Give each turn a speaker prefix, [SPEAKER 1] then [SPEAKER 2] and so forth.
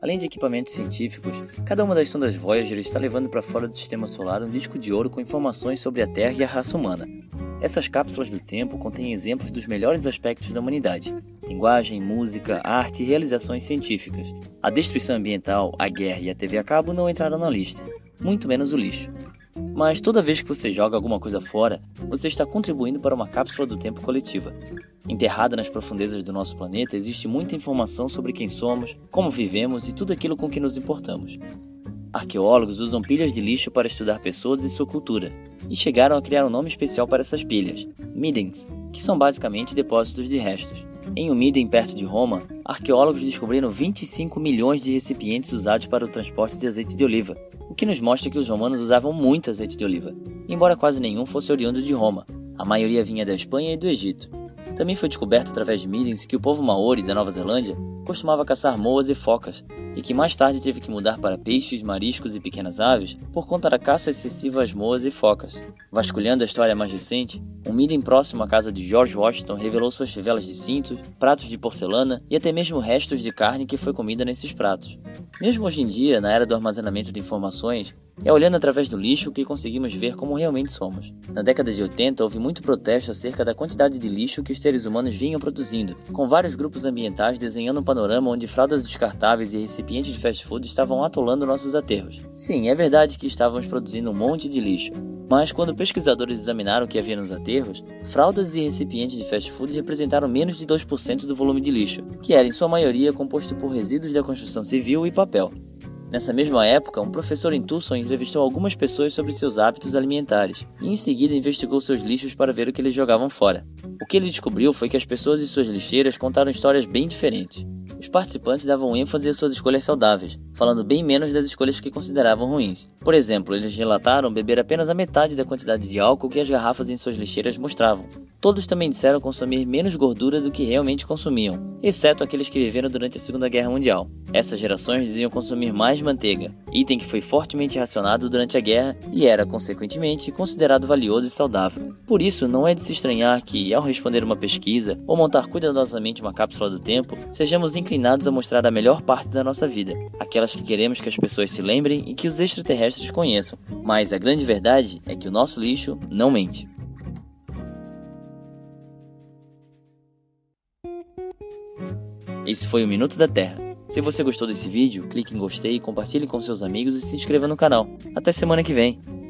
[SPEAKER 1] Além de equipamentos científicos, cada uma das sondas Voyager está levando para fora do sistema solar um disco de ouro com informações sobre a Terra e a raça humana. Essas cápsulas do tempo contêm exemplos dos melhores aspectos da humanidade: linguagem, música, arte e realizações científicas. A destruição ambiental, a guerra e a TV a cabo não entraram na lista, muito menos o lixo. Mas toda vez que você joga alguma coisa fora, você está contribuindo para uma cápsula do tempo coletiva. Enterrada nas profundezas do nosso planeta existe muita informação sobre quem somos, como vivemos e tudo aquilo com que nos importamos. Arqueólogos usam pilhas de lixo para estudar pessoas e sua cultura, e chegaram a criar um nome especial para essas pilhas, middens, que são basicamente depósitos de restos. Em um Midden, perto de Roma, arqueólogos descobriram 25 milhões de recipientes usados para o transporte de azeite de oliva, o que nos mostra que os romanos usavam muito azeite de oliva, embora quase nenhum fosse oriundo de Roma. A maioria vinha da Espanha e do Egito. Também foi descoberto através de Middens que o povo maori da Nova Zelândia costumava caçar moas e focas, e que mais tarde teve que mudar para peixes, mariscos e pequenas aves por conta da caça excessiva às moas e focas. Vasculhando a história mais recente, um Midden próximo à casa de George Washington revelou suas fivelas de cintos, pratos de porcelana e até mesmo restos de carne que foi comida nesses pratos. Mesmo hoje em dia, na era do armazenamento de informações, é olhando através do lixo que conseguimos ver como realmente somos. Na década de 80 houve muito protesto acerca da quantidade de lixo que os seres humanos vinham produzindo, com vários grupos ambientais desenhando um panorama onde fraldas descartáveis e recipientes de fast food estavam atolando nossos aterros. Sim, é verdade que estávamos produzindo um monte de lixo, mas quando pesquisadores examinaram o que havia nos aterros, fraldas e recipientes de fast food representaram menos de 2% do volume de lixo, que era em sua maioria composto por resíduos da construção civil e papel. Nessa mesma época, um professor em Tucson entrevistou algumas pessoas sobre seus hábitos alimentares e em seguida investigou seus lixos para ver o que eles jogavam fora. O que ele descobriu foi que as pessoas e suas lixeiras contaram histórias bem diferentes. Os participantes davam ênfase às suas escolhas saudáveis, falando bem menos das escolhas que consideravam ruins. Por exemplo, eles relataram beber apenas a metade da quantidade de álcool que as garrafas em suas lixeiras mostravam, Todos também disseram consumir menos gordura do que realmente consumiam, exceto aqueles que viveram durante a Segunda Guerra Mundial. Essas gerações diziam consumir mais manteiga, item que foi fortemente racionado durante a guerra e era, consequentemente, considerado valioso e saudável. Por isso, não é de se estranhar que, ao responder uma pesquisa ou montar cuidadosamente uma cápsula do tempo, sejamos inclinados a mostrar a melhor parte da nossa vida, aquelas que queremos que as pessoas se lembrem e que os extraterrestres conheçam. Mas a grande verdade é que o nosso lixo não mente. Esse foi o Minuto da Terra. Se você gostou desse vídeo, clique em gostei, compartilhe com seus amigos e se inscreva no canal. Até semana que vem!